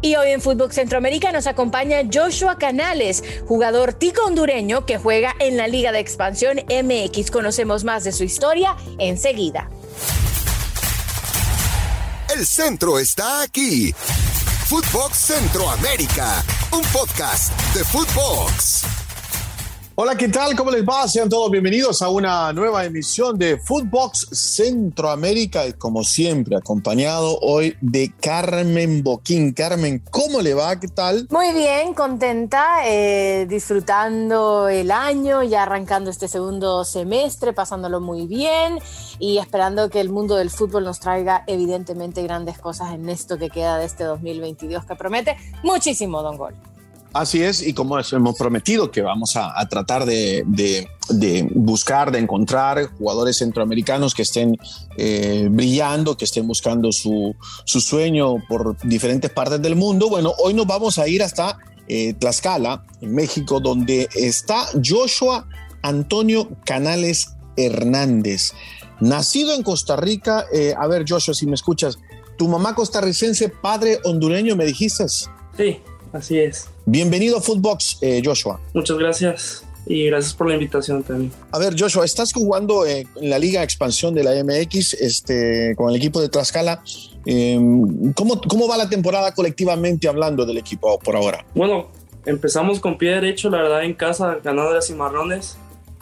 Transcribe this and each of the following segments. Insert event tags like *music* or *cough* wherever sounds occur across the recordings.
Y hoy en Fútbol Centroamérica nos acompaña Joshua Canales, jugador tico hondureño que juega en la Liga de Expansión MX. Conocemos más de su historia enseguida. El centro está aquí. Footbox Centroamérica, un podcast de Footbox. Hola, ¿qué tal? ¿Cómo les va? Sean todos bienvenidos a una nueva emisión de Footbox Centroamérica y como siempre acompañado hoy de Carmen Boquín. Carmen, ¿cómo le va? ¿Qué tal? Muy bien, contenta, eh, disfrutando el año, ya arrancando este segundo semestre, pasándolo muy bien y esperando que el mundo del fútbol nos traiga evidentemente grandes cosas en esto que queda de este 2022 que promete muchísimo, Don Gol. Así es, y como hemos prometido que vamos a, tratar de, buscar, de encontrar jugadores centroamericanos que estén eh, brillando, que estén buscando su, sueño por diferentes partes del mundo. Bueno, hoy nos vamos a ir hasta eh, Tlaxcala, en México, donde está Joshua Antonio Canales Hernández. Nacido en Costa Rica, eh, a ver Joshua, si me escuchas, tu mamá costarricense, padre hondureño, me dijiste. Sí, así es. Bienvenido a Footbox, eh, Joshua. Muchas gracias y gracias por la invitación también. A ver, Joshua, estás jugando eh, en la Liga Expansión de la MX este, con el equipo de Tlaxcala. Em, ¿cómo, ¿Cómo va la temporada colectivamente hablando del equipo por ahora? Bueno, empezamos con pie derecho, la verdad, en casa, ganando de Cimarrones.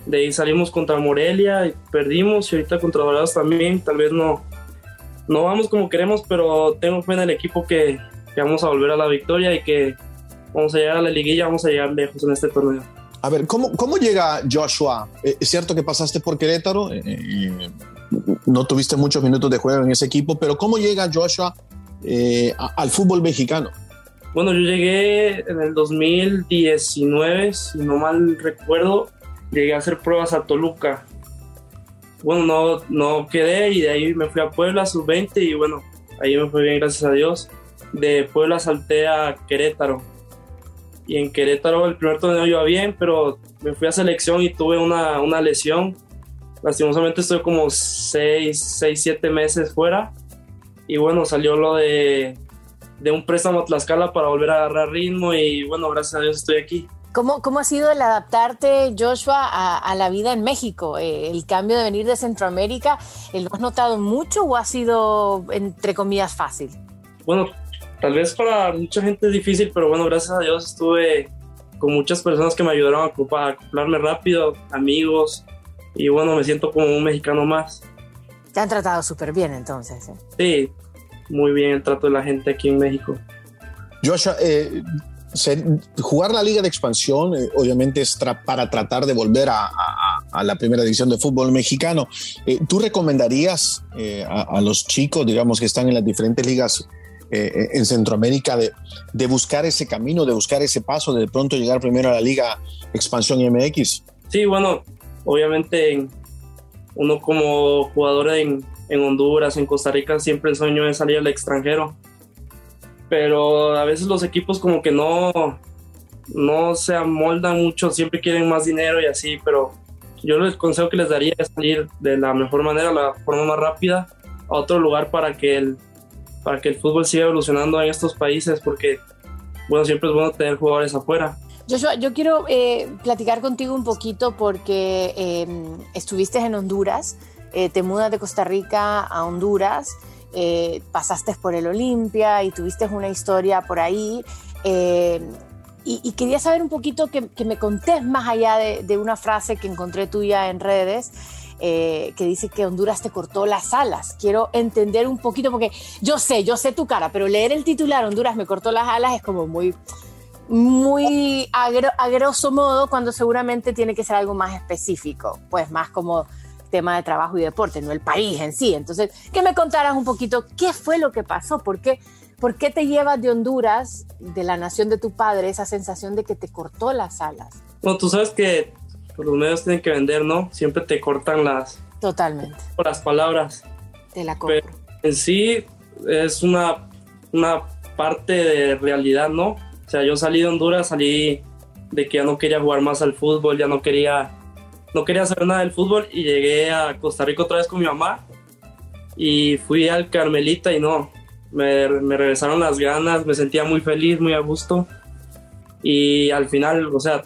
De ahí salimos contra Morelia y perdimos, y ahorita contra Dorados también. Tal vez no, no vamos como queremos, pero tengo fe en el equipo que, que vamos a volver a la victoria y que vamos a llegar a la liguilla, vamos a llegar lejos en este torneo. A ver, ¿cómo, cómo llega Joshua? Eh, es cierto que pasaste por Querétaro, eh, eh, no tuviste muchos minutos de juego en ese equipo, pero ¿cómo llega Joshua al fútbol mexicano? Bueno, yo llegué en el 2019, si no mal recuerdo, llegué a hacer pruebas a Toluca. Bueno, no, no quedé y de ahí me fui a Puebla, sub-20, y bueno, ahí me fue bien, gracias a Dios. De Puebla salté a Querétaro y en Querétaro el primer torneo iba bien, pero me fui a selección y tuve una, una lesión. Lastimosamente estoy como 6, 6, 7 meses fuera. Y bueno, salió lo de, de un préstamo a Tlaxcala para volver a agarrar ritmo y bueno, gracias a Dios estoy aquí. ¿Cómo, cómo ha sido el adaptarte, Joshua, a, a la vida en México? Eh, el cambio de venir de Centroamérica, ¿lo has notado mucho o ha sido, entre comillas, fácil? Bueno, Tal vez para mucha gente es difícil, pero bueno, gracias a Dios estuve con muchas personas que me ayudaron a acoplarme rápido, amigos, y bueno, me siento como un mexicano más. Te han tratado súper bien entonces. ¿eh? Sí, muy bien el trato de la gente aquí en México. Joshua, eh, jugar la liga de expansión eh, obviamente es para tratar de volver a, la primera división de fútbol mexicano. ¿Tú recomendarías a, los chicos, digamos, que están en las diferentes ligas eh, en Centroamérica de, de, buscar ese camino, de buscar ese paso, de pronto llegar primero a la Liga Expansión MX? Sí, bueno, obviamente uno como jugador en, en Honduras, en Costa Rica, siempre el sueño es salir al extranjero. Pero a veces los equipos como que no, no se amoldan mucho, siempre quieren más dinero y así, pero yo el consejo que les daría es salir de la mejor manera, la forma más rápida, a otro lugar para que el, para que el fútbol siga evolucionando en estos países, porque, bueno, siempre es bueno tener jugadores afuera. Joshua, yo quiero eh, platicar contigo un poquito porque em, estuviste en Honduras, eh, te mudas de Costa Rica a Honduras, eh, pasaste por el Olimpia y tuviste una historia por ahí. Y, quería saber un poquito que, me contés más allá de, de, una frase que encontré tuya en redes, eh, que dice que Honduras te cortó las alas. Quiero entender un poquito, porque yo sé, yo sé tu cara, pero leer el titular Honduras me cortó las alas es como muy, muy a, modo, cuando seguramente tiene que ser algo más específico, pues más como tema de trabajo y deporte, no el país en sí. Entonces, que me contaras un poquito qué fue lo que pasó, por qué, por qué te llevas de Honduras, de la nación de tu padre, esa sensación de que te cortó las alas. Bueno, tú sabes que pues, los medios tienen que vender, ¿no? Siempre te cortan las... Totalmente. Las palabras. Te la compro. Pero en sí es una, una parte de realidad, ¿no? O sea, yo salí de Honduras, salí de que ya no quería jugar más al fútbol, ya no quería, no quería hacer nada del fútbol y llegué a Costa Rica otra vez con mi mamá y fui al Carmelita y no, me, me regresaron las ganas, me sentía muy feliz, muy a gusto. Y al final, o sea,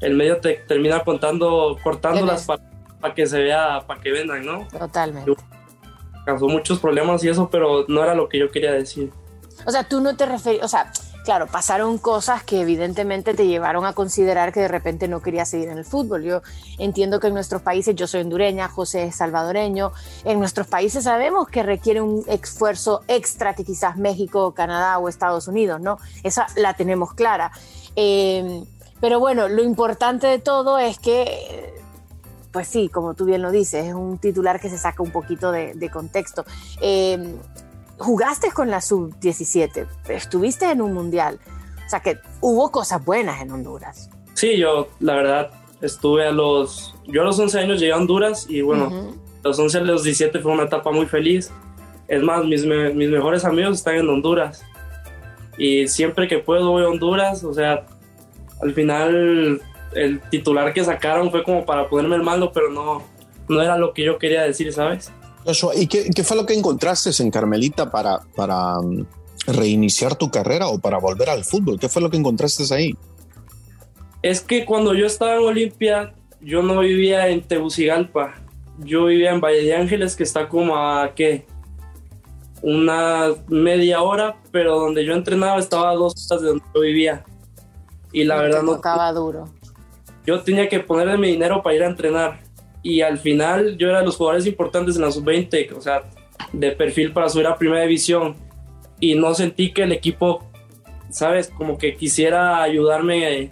el medio te termina contando, cortándolas para que se vea, para que vendan, ¿no? Totalmente. Causó muchos problemas y eso, pero no era lo que yo quería decir. O sea, tú no te referías, o sea, claro, pasaron cosas que evidentemente te llevaron a considerar que de repente no querías seguir en el fútbol. Yo entiendo que en nuestros países, yo soy hondureña, José es salvadoreño, en nuestros países sabemos que requiere un esfuerzo extra que quizás México, Canadá o Estados Unidos, ¿no? Esa la tenemos clara. Eh, pero bueno, lo importante de todo es que, pues sí, como tú bien lo dices, es un titular que se saca un poquito de, contexto. Eh, jugaste con la sub-17, estuviste en un mundial, o sea que hubo cosas buenas en Honduras. Sí, yo la verdad estuve a los, yo a los 11 años llegué a Honduras y bueno, los 11 a los 17 fue una etapa muy feliz. Es más, mis, mis mejores amigos están en Honduras y siempre que puedo voy a Honduras, o sea, al final el titular que sacaron fue como para ponerme el mando, pero no, no era lo que yo quería decir, ¿sabes? ¿y qué, qué, fue lo que encontraste en Carmelita para, para um, reiniciar tu carrera o para volver al fútbol? ¿Qué fue lo que encontraste ahí? Es que cuando yo estaba en Olimpia, yo no vivía en Tegucigalpa, yo vivía en Valle de Ángeles, que está como a, ¿qué? Una media hora, pero donde yo entrenaba estaba a dos horas de donde yo vivía. Y la verdad no... Tocaba duro. Yo tenía que ponerle mi dinero para ir a entrenar. Y al final yo era de los jugadores importantes en la sub-20, o sea, de perfil para subir a primera división. Y no sentí que el equipo, sabes, como que quisiera ayudarme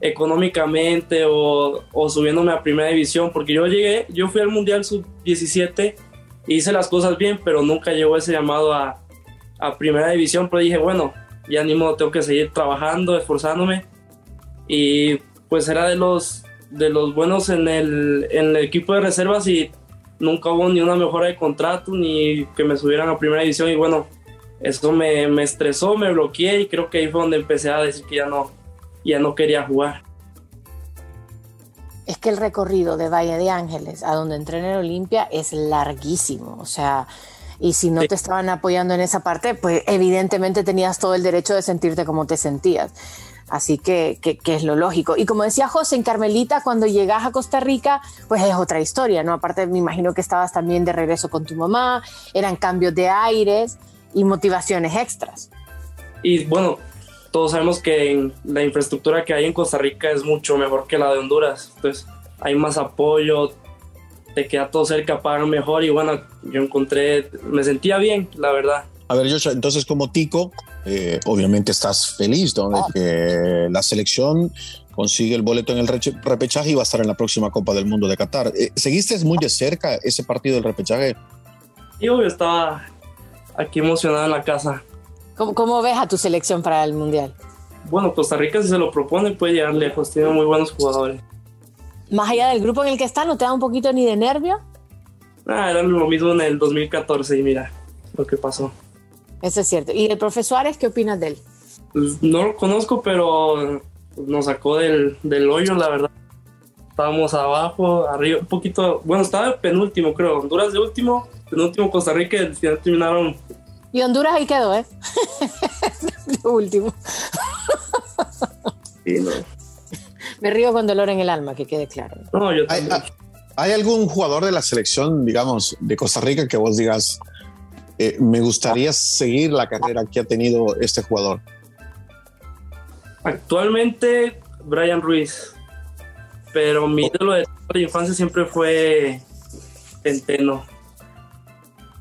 económicamente o, o subiéndome a primera división, porque yo llegué, yo fui al Mundial sub-17 hice las cosas bien, pero nunca llegó ese llamado a, a primera división, pero dije, bueno, ya ni modo, tengo que seguir trabajando, esforzándome y pues era de los de los buenos en el, en el equipo de reservas y nunca hubo ni una mejora de contrato ni que me subieran a primera división y bueno, eso me, me, estresó, me bloqueé y creo que ahí fue donde empecé a decir que ya no, ya no quería jugar. Es que el recorrido de Valle de Ángeles a donde entrené en Olimpia es larguísimo, o sea, y si no te estaban apoyando en esa parte, pues evidentemente tenías todo el derecho de sentirte como te sentías. Así que, que, es lo lógico. Y como decía José, en Carmelita, cuando llegas a Costa Rica, pues es otra historia, ¿no? Aparte, me imagino que estabas también de regreso con tu mamá, eran cambios de aires y motivaciones extras. Y bueno, todos sabemos que la infraestructura que hay en Costa Rica es mucho mejor que la de Honduras. Entonces, hay más apoyo, te queda todo cerca, pagan mejor y bueno, yo encontré, me sentía bien, la verdad. A ver, Joshua, entonces como Tico, eh, obviamente estás feliz de ah. que la selección consigue el boleto en el repechaje y va a estar en la próxima Copa del Mundo de Qatar. Eh, ¿Seguiste muy de cerca ese partido del repechaje? Yo estaba aquí emocionado en la casa. ¿Cómo, ¿Cómo, ves a tu selección para el Mundial? Bueno, Costa Rica si se lo propone puede llegar lejos, tiene muy buenos jugadores. Más allá del grupo en el que está, ¿no te da un poquito ni de nervio? Ah, era lo mismo en el 2014 y mira lo que pasó. Eso es cierto. ¿Y el profesor Suárez, qué opinas de él? Pues, no lo conozco, pero nos sacó del, del hoyo, la verdad. Estábamos abajo, arriba, un poquito. Bueno, estaba penúltimo, creo. Honduras de último, penúltimo Costa Rica, al final terminaron. Y Honduras ahí quedó, ¿eh? *laughs* de último. sí, no. Me río con dolor en el alma, que quede claro. No, yo también. ¿Hay, ¿Hay algún jugador de la selección, digamos, de Costa Rica que vos digas, eh, me gustaría seguir la carrera que ha tenido este jugador. Actualmente, Brian Ruiz. Pero mi ídolo de la infancia siempre fue Centeno.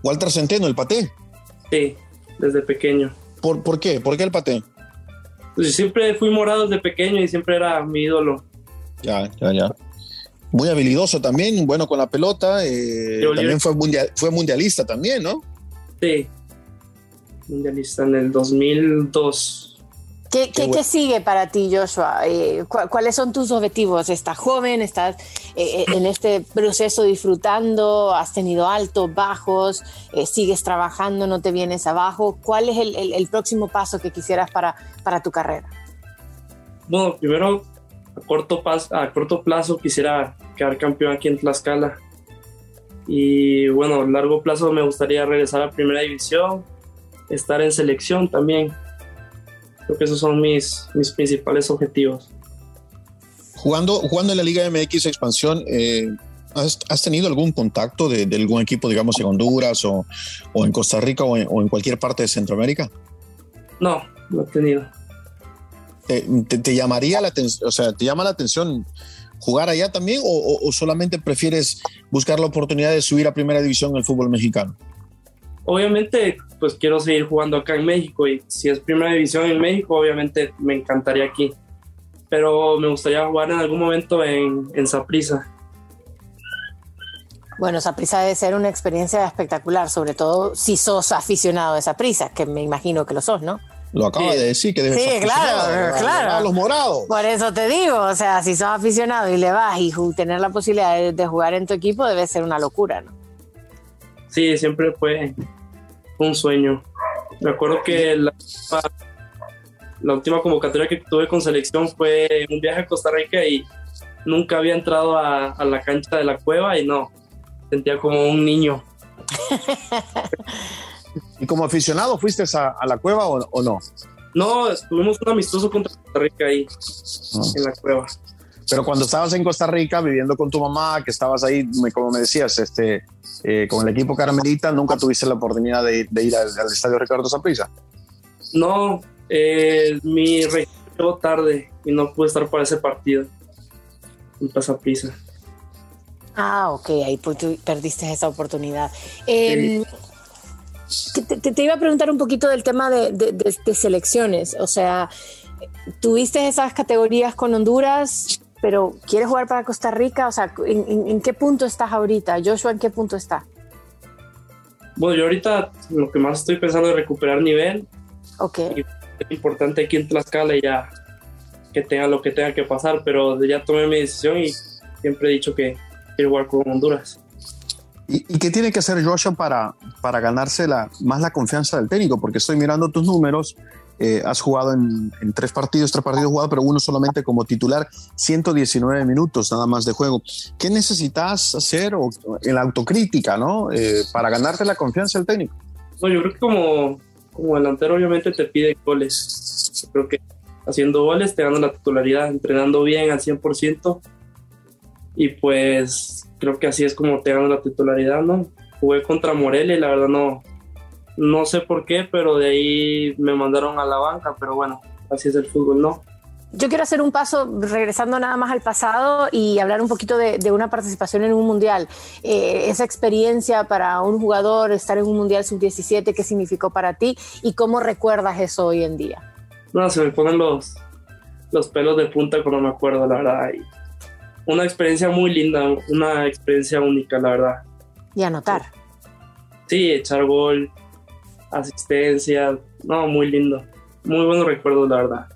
Walter Centeno, el paté. Sí, desde pequeño. ¿Por, ¿por qué? ¿Por qué el paté? Pues siempre fui morado desde pequeño y siempre era mi ídolo. Ya, ya, ya. Muy habilidoso también, bueno con la pelota. Eh, también fue, fue mundialista también, ¿no? Sí, mundialista en el 2002. ¿Qué, qué, sigue para ti, Joshua? Eh, ¿Cuáles son tus objetivos? ¿Estás joven? ¿Estás eh, eh, en este proceso disfrutando? ¿Has tenido altos, bajos? ¿Sigues trabajando? ¿No te vienes abajo? ¿Cuál es el, el, próximo paso que quisieras para, para tu carrera? Bueno, primero, a corto, a corto plazo quisiera quedar campeón aquí en Tlaxcala. Y bueno, a largo plazo me gustaría regresar a primera división estar en selección también. Creo que esos son mis, mis principales objetivos. Jugando, jugando en la Liga MX Expansión, eh, ¿has, tenido algún contacto de, algún equipo, digamos, en Honduras o, en Costa Rica o en, cualquier parte de Centroamérica? No, no he tenido. ¿Te, llamaría la atención, o sea, te llama la atención jugar allá también o, solamente prefieres buscar la oportunidad de subir a primera división en el fútbol mexicano? Obviamente, pues quiero seguir jugando acá en México y si es primera división en México, obviamente me encantaría aquí. Pero me gustaría jugar en algún momento en, en Saprissa. Bueno, Saprissa debe ser una experiencia espectacular, sobre todo si sos aficionado de Saprissa, que me imagino que lo sos, ¿no? Lo acaba de decir que debe Sí, claro, claro. A los morados. Por eso te digo, o sea, si sos aficionado y le vas y tener la posibilidad de, jugar en tu equipo debe ser una locura, ¿no? Sí, siempre fue un sueño. Me acuerdo que la, última convocatoria que tuve con selección fue un viaje a Costa Rica y nunca había entrado a, la cancha de la cueva y no, sentía como un niño. *laughs* ¿Y como aficionado fuiste a, la cueva o, no? No, tuvimos un amistoso contra Costa Rica ahí, ah. en la cueva. Pero cuando estabas en Costa Rica viviendo con tu mamá, que estabas ahí, como me decías, este, eh, con el equipo Caramelita, ¿nunca tuviste la oportunidad de, ir al, estadio Ricardo Zaprisa? No, eh, mi registro tarde y no pude estar para ese partido en Zaprisa. Ah, ok, ahí perdiste esa oportunidad. Eh, te, iba a preguntar un poquito del tema de, selecciones. O sea, tuviste esas categorías con Honduras, pero ¿quieres jugar para Costa Rica? O sea, ¿en, qué punto estás ahorita? Joshua, ¿en qué punto está? Bueno, yo ahorita lo que más estoy pensando es recuperar nivel. Ok. es importante aquí en Tlaxcala ya que tenga lo que tenga que pasar, pero ya tomé mi decisión y siempre he dicho que quiero jugar con Honduras. ¿Y, qué tiene que hacer Joshua para, para ganarse la, más la confianza del técnico? Porque estoy mirando tus números. Eh, has jugado en, tres partidos, tres partidos jugados, pero uno solamente como titular, 119 minutos nada más de juego. ¿Qué necesitas hacer o, en la autocrítica, ¿no? Eh, para ganarte la confianza del técnico. No, yo creo que como, como delantero obviamente te pide goles. Yo creo que haciendo goles te la titularidad, entrenando bien al 100%. Y pues creo que así es como te ganan la titularidad, ¿no? Jugué contra Morelia y la verdad no, no sé por qué, pero de ahí me mandaron a la banca, pero bueno, así es el fútbol, ¿no? Yo quiero hacer un paso regresando nada más al pasado y hablar un poquito de, una participación en un mundial. Eh, esa experiencia para un jugador, estar en un mundial sub-17, ¿qué significó para ti y cómo recuerdas eso hoy en día? No, se me ponen los, los pelos de punta cuando me acuerdo, la verdad una experiencia muy linda, una experiencia única, la verdad. Y anotar. Sí, echar gol, asistencia, no, muy lindo. Muy buenos recuerdos, la verdad.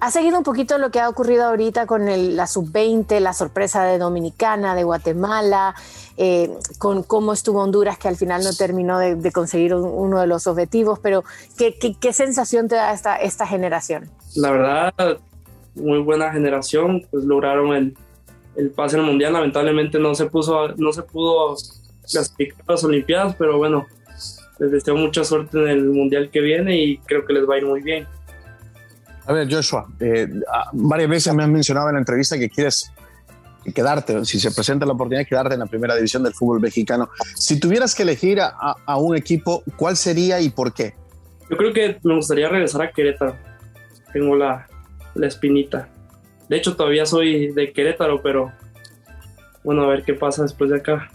¿Ha seguido un poquito lo que ha ocurrido ahorita con la sub-20, la sorpresa de Dominicana, de Guatemala, eh, con cómo estuvo Honduras, que al final no terminó de, conseguir uno de los objetivos, pero ¿qué, qué, sensación te da esta, esta generación? La verdad, muy buena generación, pues lograron el, el pase al mundial. Lamentablemente no se puso, no se pudo clasificar a las Olimpiadas, pero bueno, les deseo mucha suerte en el mundial que viene y creo que les va a ir muy bien. A ver, Joshua, eh, varias veces me has mencionado en la entrevista que quieres quedarte, si se presenta la oportunidad de quedarte en la primera división del fútbol mexicano. Si tuvieras que elegir a, a, un equipo, ¿cuál sería y por qué? Yo creo que me gustaría regresar a Querétaro. Tengo la, la espinita. De hecho, todavía soy de Querétaro, pero bueno, a ver qué pasa después de acá.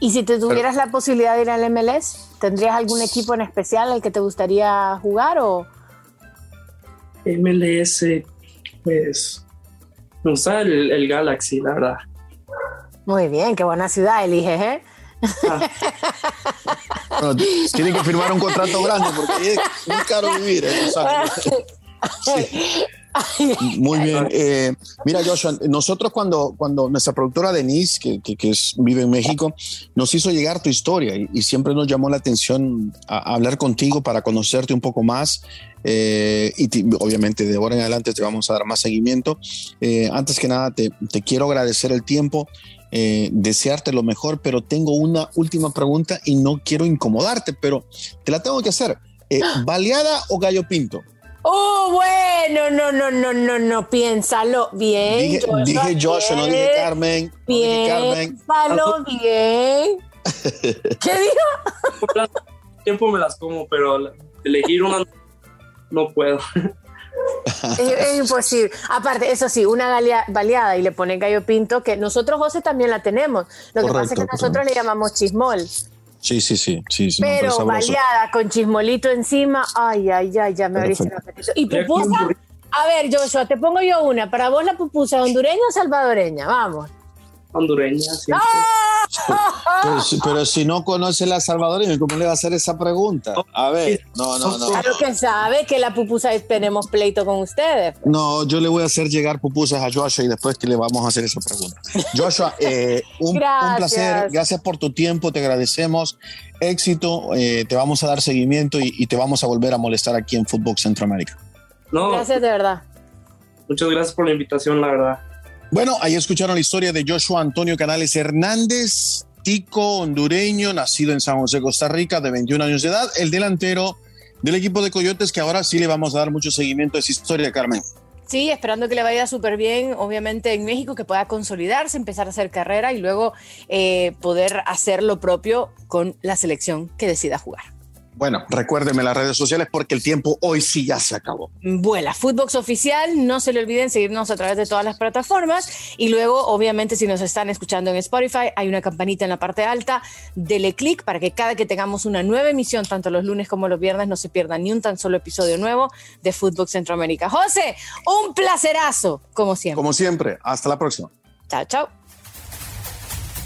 ¿Y si te tuvieras la posibilidad de ir al MLS, tendrías algún equipo en especial al que te gustaría jugar o...? MLS, pues... Me gusta el, Galaxy, la verdad. Muy bien, qué buena ciudad eliges, ¿eh? Ah. tienen que firmar un contrato grande porque es muy caro vivir, ¿eh? *laughs* *laughs* Muy bien. Eh, mira, Joshua, nosotros cuando, cuando nuestra productora Denise, que, que, es, vive en México, nos hizo llegar tu historia y, siempre nos llamó la atención a, hablar contigo para conocerte un poco más. Eh, y obviamente de ahora en adelante te vamos a dar más seguimiento. Eh, antes que nada, te, te quiero agradecer el tiempo. desearte lo mejor, pero tengo una última pregunta y no quiero incomodarte, pero te la tengo que hacer. ¿Baleada o gallo pinto? Oh, bueno, no, no, no, no, no, piénsalo bien. Dije, Joshua, dije Joshua, no dije Carmen. No dije Carmen. Piénsalo bien. *laughs* ¿Qué dijo? Tiempo me las como, pero elegir una no puedo. Es, es imposible. Aparte, eso sí, una galea- baleada y le ponen gallo pinto, que nosotros, José, también la tenemos. Lo que pasa es que Correcto, nosotros le llamamos chismol. Sí, sí, sí, sí, sí, no, pero sabroso. baleada con chismolito encima, ay, ay, ay, ya me abriste el apetito. ¿Y pupusa? A ver, Joshua, te pongo yo una. Para vos la pupusa, ¿hondureña o salvadoreña? Vamos. Hondureña, siempre. Pero, si- pero si no conoce la salvadoreña, ¿cómo le va a hacer esa pregunta? A ver, no, no, no. Claro que sabe que la pupusa tenemos pleito con ustedes. No, yo le voy a hacer llegar pupusas a Joshua y después que le vamos a hacer esa pregunta. Joshua, eh, un, placer. Gracias por tu tiempo, te agradecemos. Éxito, eh, te vamos a dar seguimiento y, y te vamos a volver a molestar aquí en Fútbol Centroamérica. No, Gracias de verdad. muchas gracias por la invitación, la verdad. Bueno, ahí escucharon la historia de Joshua Antonio Canales Hernández, tico hondureño, nacido en San José, Costa Rica, de 21 años de edad, el delantero del equipo de Coyotes, que ahora sí le vamos a dar mucho seguimiento a esa historia, Carmen. Sí, esperando que le vaya súper bien, obviamente en México, que pueda consolidarse, empezar a hacer carrera y luego eh, poder hacer lo propio con la selección que decida jugar. Bueno, recuérdeme las redes sociales porque el tiempo hoy sí ya se acabó. Vuela, Footbox Oficial, no se le olviden seguirnos a través de todas las plataformas y luego, obviamente, si nos están escuchando en Spotify, hay una campanita en la parte alta, dele clic para que cada que tengamos una nueva emisión, tanto los lunes como los viernes, no se pierda ni un tan solo episodio nuevo de Footbox Centroamérica. José, un placerazo, como siempre. Como siempre, hasta la próxima. Chao, chao.